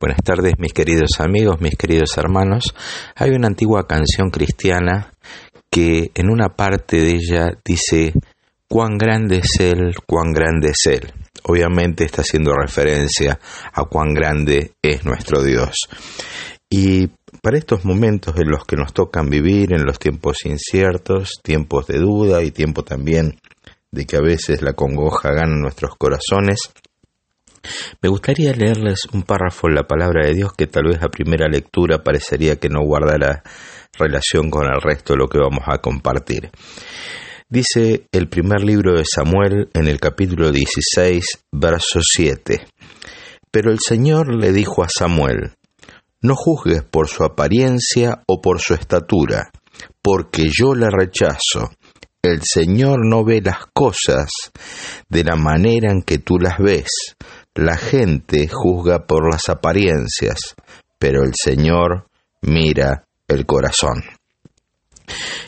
Buenas tardes mis queridos amigos, mis queridos hermanos. Hay una antigua canción cristiana que en una parte de ella dice, cuán grande es Él, cuán grande es Él. Obviamente está haciendo referencia a cuán grande es nuestro Dios. Y para estos momentos en los que nos tocan vivir, en los tiempos inciertos, tiempos de duda y tiempo también de que a veces la congoja gana nuestros corazones, me gustaría leerles un párrafo en la palabra de Dios que tal vez a primera lectura parecería que no guardara relación con el resto de lo que vamos a compartir. Dice el primer libro de Samuel en el capítulo 16, verso 7. Pero el Señor le dijo a Samuel, no juzgues por su apariencia o por su estatura, porque yo le rechazo. El Señor no ve las cosas de la manera en que tú las ves, la gente juzga por las apariencias, pero el Señor mira el corazón.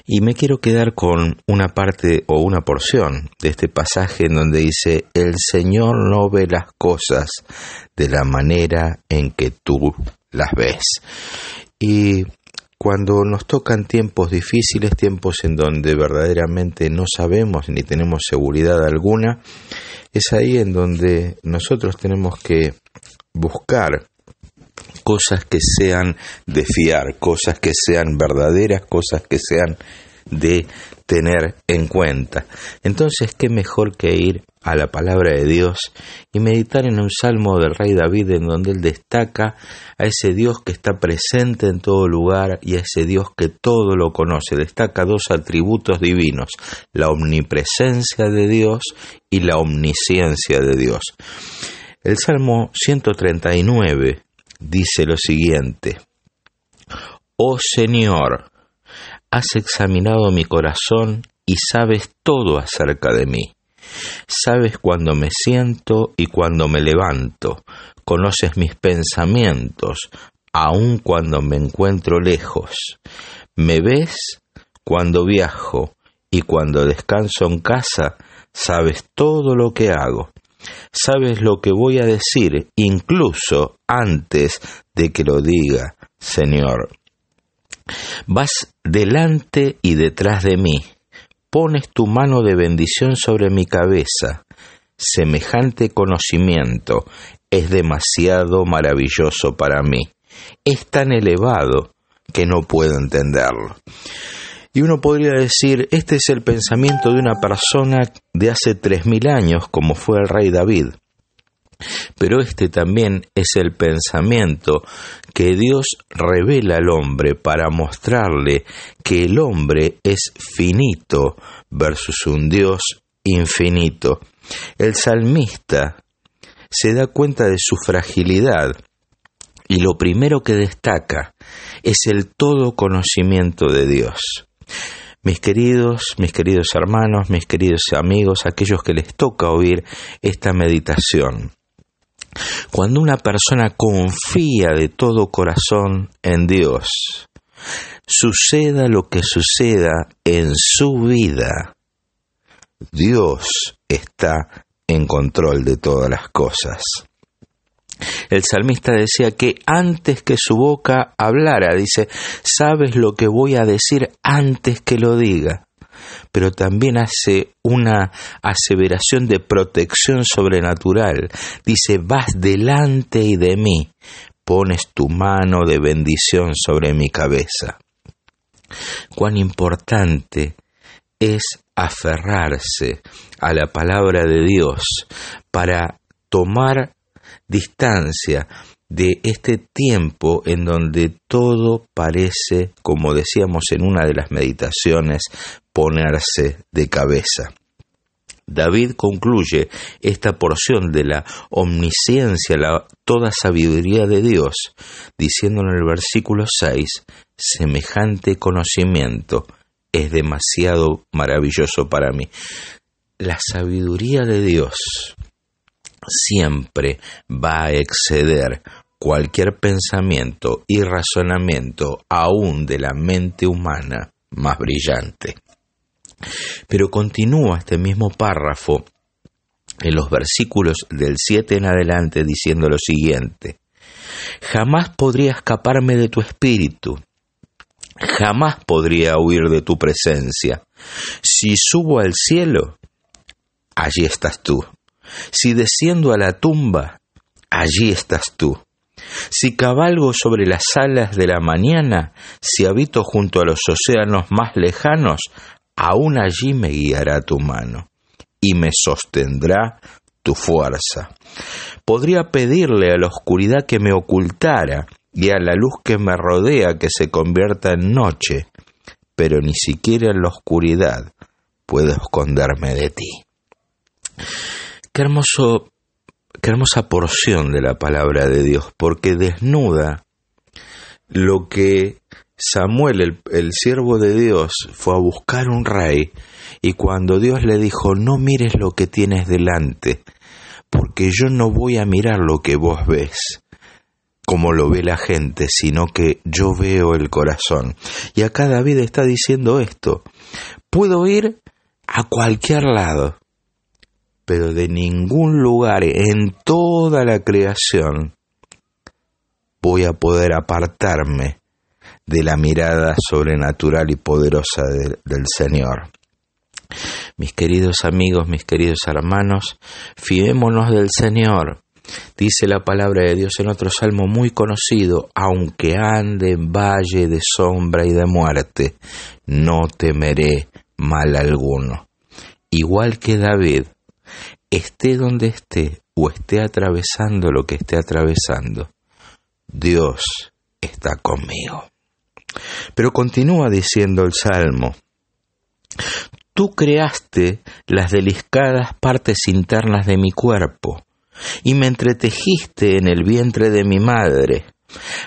Y me quiero quedar con una parte o una porción de este pasaje en donde dice, el Señor no ve las cosas de la manera en que tú las ves. Y cuando nos tocan tiempos difíciles, tiempos en donde verdaderamente no sabemos ni tenemos seguridad alguna, es ahí en donde nosotros tenemos que buscar cosas que sean de fiar, cosas que sean verdaderas, cosas que sean de tener en cuenta. Entonces, ¿qué mejor que ir a la palabra de Dios y meditar en un salmo del rey David en donde él destaca a ese Dios que está presente en todo lugar y a ese Dios que todo lo conoce. Destaca dos atributos divinos, la omnipresencia de Dios y la omnisciencia de Dios. El Salmo 139 dice lo siguiente, Oh Señor, has examinado mi corazón y sabes todo acerca de mí. Sabes cuando me siento y cuando me levanto, conoces mis pensamientos, aun cuando me encuentro lejos. Me ves cuando viajo y cuando descanso en casa, sabes todo lo que hago. Sabes lo que voy a decir incluso antes de que lo diga, Señor. Vas delante y detrás de mí pones tu mano de bendición sobre mi cabeza. Semejante conocimiento es demasiado maravilloso para mí. Es tan elevado que no puedo entenderlo. Y uno podría decir, este es el pensamiento de una persona de hace tres mil años, como fue el rey David. Pero este también es el pensamiento que Dios revela al hombre para mostrarle que el hombre es finito versus un Dios infinito. El salmista se da cuenta de su fragilidad y lo primero que destaca es el todo conocimiento de Dios. Mis queridos, mis queridos hermanos, mis queridos amigos, aquellos que les toca oír esta meditación, cuando una persona confía de todo corazón en Dios, suceda lo que suceda en su vida, Dios está en control de todas las cosas. El salmista decía que antes que su boca hablara, dice, sabes lo que voy a decir antes que lo diga pero también hace una aseveración de protección sobrenatural. Dice, vas delante y de mí, pones tu mano de bendición sobre mi cabeza. Cuán importante es aferrarse a la palabra de Dios para tomar distancia de este tiempo en donde todo parece, como decíamos en una de las meditaciones, ponerse de cabeza. David concluye esta porción de la omnisciencia, la toda sabiduría de Dios, diciendo en el versículo 6, semejante conocimiento es demasiado maravilloso para mí. La sabiduría de Dios siempre va a exceder cualquier pensamiento y razonamiento aún de la mente humana más brillante. Pero continúa este mismo párrafo en los versículos del 7 en adelante diciendo lo siguiente, jamás podría escaparme de tu espíritu, jamás podría huir de tu presencia. Si subo al cielo, allí estás tú. Si desciendo a la tumba, allí estás tú. Si cabalgo sobre las alas de la mañana, si habito junto a los océanos más lejanos, aún allí me guiará tu mano y me sostendrá tu fuerza. Podría pedirle a la oscuridad que me ocultara y a la luz que me rodea que se convierta en noche, pero ni siquiera en la oscuridad puedo esconderme de ti. Qué hermoso, qué hermosa porción de la palabra de Dios, porque desnuda lo que Samuel, el, el, siervo de Dios, fue a buscar un rey y cuando Dios le dijo, no mires lo que tienes delante, porque yo no voy a mirar lo que vos ves, como lo ve la gente, sino que yo veo el corazón. Y acá David está diciendo esto, puedo ir a cualquier lado, pero de ningún lugar en toda la creación voy a poder apartarme de la mirada sobrenatural y poderosa de, del Señor. Mis queridos amigos, mis queridos hermanos, fiémonos del Señor. Dice la palabra de Dios en otro salmo muy conocido, aunque ande en valle de sombra y de muerte, no temeré mal alguno. Igual que David, esté donde esté o esté atravesando lo que esté atravesando, Dios está conmigo. Pero continúa diciendo el Salmo, Tú creaste las delicadas partes internas de mi cuerpo y me entretejiste en el vientre de mi madre.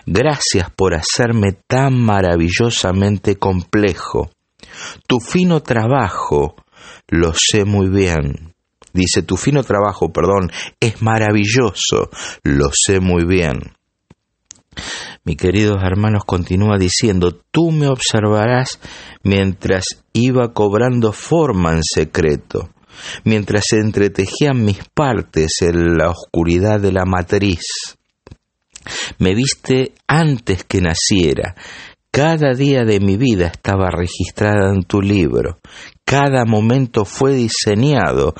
Gracias por hacerme tan maravillosamente complejo. Tu fino trabajo lo sé muy bien. Dice, tu fino trabajo, perdón, es maravilloso, lo sé muy bien. Mi queridos hermanos, continúa diciendo, tú me observarás mientras iba cobrando forma en secreto, mientras se entretejían mis partes en la oscuridad de la matriz. Me viste antes que naciera, cada día de mi vida estaba registrada en tu libro, cada momento fue diseñado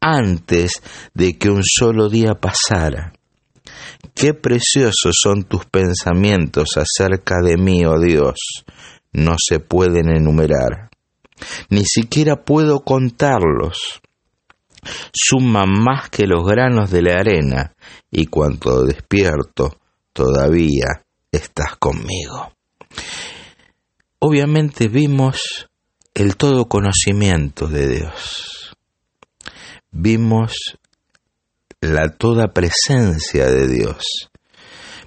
antes de que un solo día pasara. Qué preciosos son tus pensamientos acerca de mí, oh Dios, no se pueden enumerar, ni siquiera puedo contarlos. Suman más que los granos de la arena, y cuando despierto, todavía estás conmigo. Obviamente vimos el todo conocimiento de Dios. Vimos la toda presencia de Dios.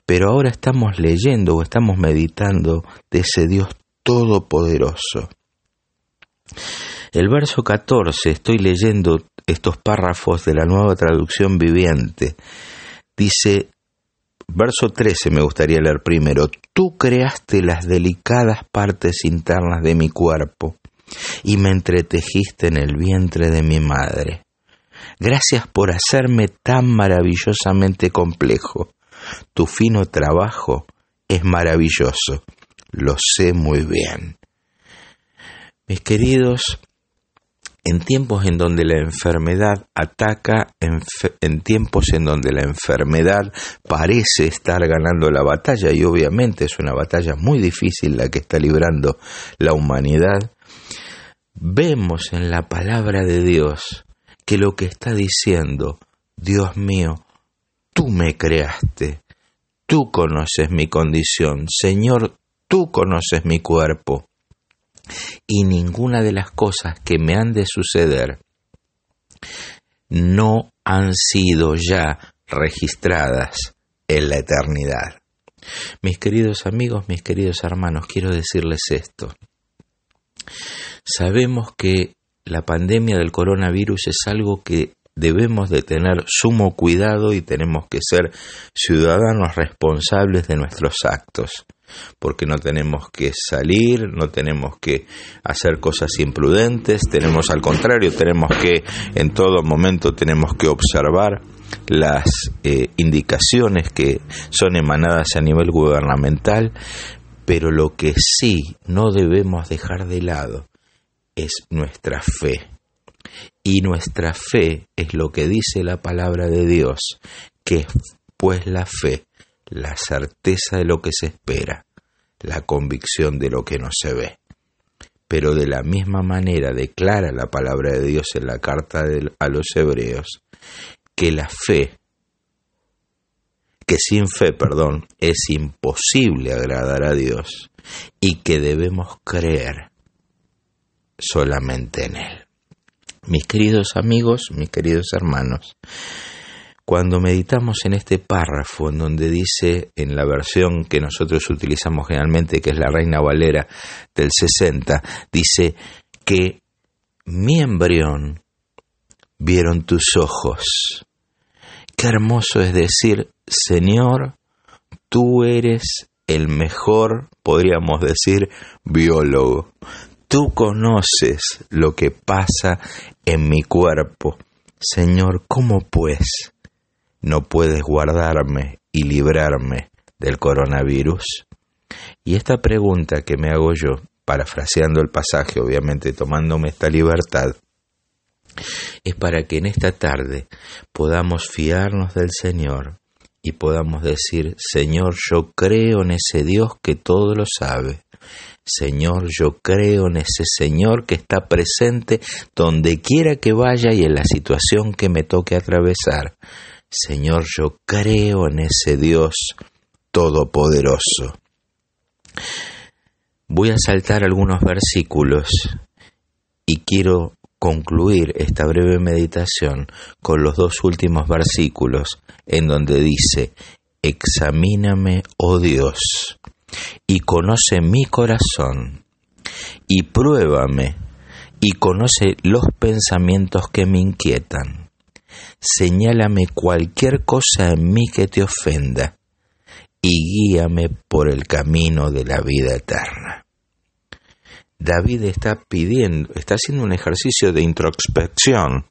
Pero ahora estamos leyendo o estamos meditando de ese Dios todopoderoso. El verso 14, estoy leyendo estos párrafos de la nueva traducción viviente. Dice, verso 13 me gustaría leer primero, tú creaste las delicadas partes internas de mi cuerpo y me entretejiste en el vientre de mi madre. Gracias por hacerme tan maravillosamente complejo. Tu fino trabajo es maravilloso. Lo sé muy bien. Mis queridos, en tiempos en donde la enfermedad ataca, en, tiempos en donde la enfermedad parece estar ganando la batalla, y obviamente es una batalla muy difícil la que está librando la humanidad, vemos en la palabra de Dios que lo que está diciendo, Dios mío, tú me creaste, tú conoces mi condición, Señor, tú conoces mi cuerpo, y ninguna de las cosas que me han de suceder no han sido ya registradas en la eternidad. Mis queridos amigos, mis queridos hermanos, quiero decirles esto. Sabemos que la pandemia del coronavirus es algo que debemos de tener sumo cuidado y tenemos que ser ciudadanos responsables de nuestros actos. porque no tenemos que salir, no tenemos que hacer cosas imprudentes, tenemos al contrario, tenemos que en todo momento tenemos que observar las eh, indicaciones que son emanadas a nivel gubernamental, pero lo que sí no debemos dejar de lado es nuestra fe. Y nuestra fe es lo que dice la palabra de Dios, que es pues la fe, la certeza de lo que se espera, la convicción de lo que no se ve. Pero de la misma manera declara la palabra de Dios en la carta a los hebreos que la fe, que sin fe, perdón, es imposible agradar a Dios y que debemos creer solamente en Él. Mis queridos amigos, mis queridos hermanos, cuando meditamos en este párrafo en donde dice, en la versión que nosotros utilizamos generalmente, que es la Reina Valera del 60, dice que mi embrión vieron tus ojos. Qué hermoso es decir, Señor, tú eres el mejor, podríamos decir, biólogo. Tú conoces lo que pasa en mi cuerpo. Señor, ¿cómo pues no puedes guardarme y librarme del coronavirus? Y esta pregunta que me hago yo, parafraseando el pasaje, obviamente tomándome esta libertad, es para que en esta tarde podamos fiarnos del Señor y podamos decir, Señor, yo creo en ese Dios que todo lo sabe. Señor, yo creo en ese Señor que está presente donde quiera que vaya y en la situación que me toque atravesar. Señor, yo creo en ese Dios todopoderoso. Voy a saltar algunos versículos y quiero concluir esta breve meditación con los dos últimos versículos en donde dice, Examíname, oh Dios, y conoce mi corazón, y pruébame, y conoce los pensamientos que me inquietan. Señálame cualquier cosa en mí que te ofenda, y guíame por el camino de la vida eterna. David está pidiendo, está haciendo un ejercicio de introspección,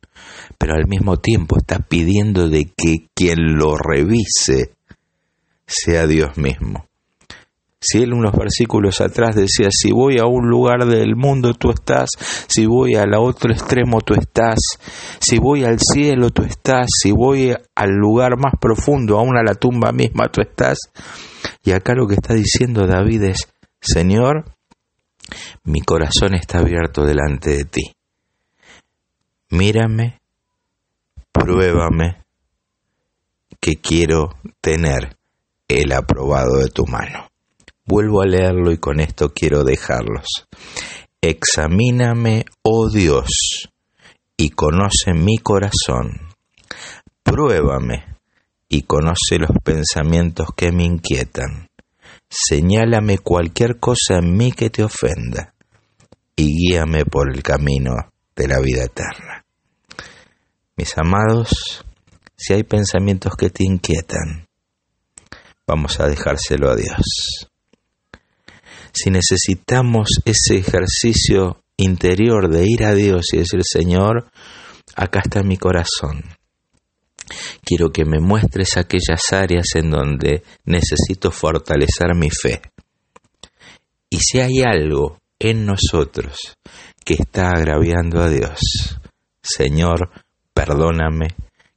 pero al mismo tiempo está pidiendo de que quien lo revise sea Dios mismo. Si él unos versículos atrás decía, si voy a un lugar del mundo tú estás, si voy al otro extremo tú estás, si voy al cielo tú estás, si voy al lugar más profundo, aún a la tumba misma tú estás. Y acá lo que está diciendo David es, Señor, mi corazón está abierto delante de ti. Mírame, pruébame, que quiero tener el aprobado de tu mano. Vuelvo a leerlo y con esto quiero dejarlos. Examíname, oh Dios, y conoce mi corazón. Pruébame y conoce los pensamientos que me inquietan. Señálame cualquier cosa en mí que te ofenda y guíame por el camino de la vida eterna. Mis amados, si hay pensamientos que te inquietan, vamos a dejárselo a Dios si necesitamos ese ejercicio interior de ir a Dios y decir, Señor, acá está mi corazón. Quiero que me muestres aquellas áreas en donde necesito fortalecer mi fe. Y si hay algo en nosotros que está agraviando a Dios, Señor, perdóname,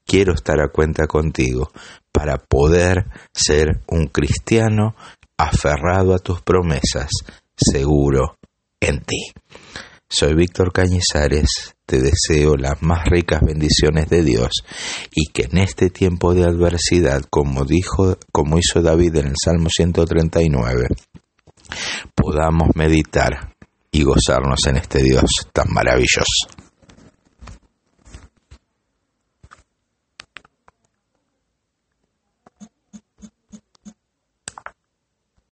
quiero estar a cuenta contigo para poder ser un cristiano aferrado a tus promesas, seguro en ti. Soy Víctor Cañizares, te deseo las más ricas bendiciones de Dios y que en este tiempo de adversidad, como dijo, como hizo David en el Salmo 139, podamos meditar y gozarnos en este Dios tan maravilloso.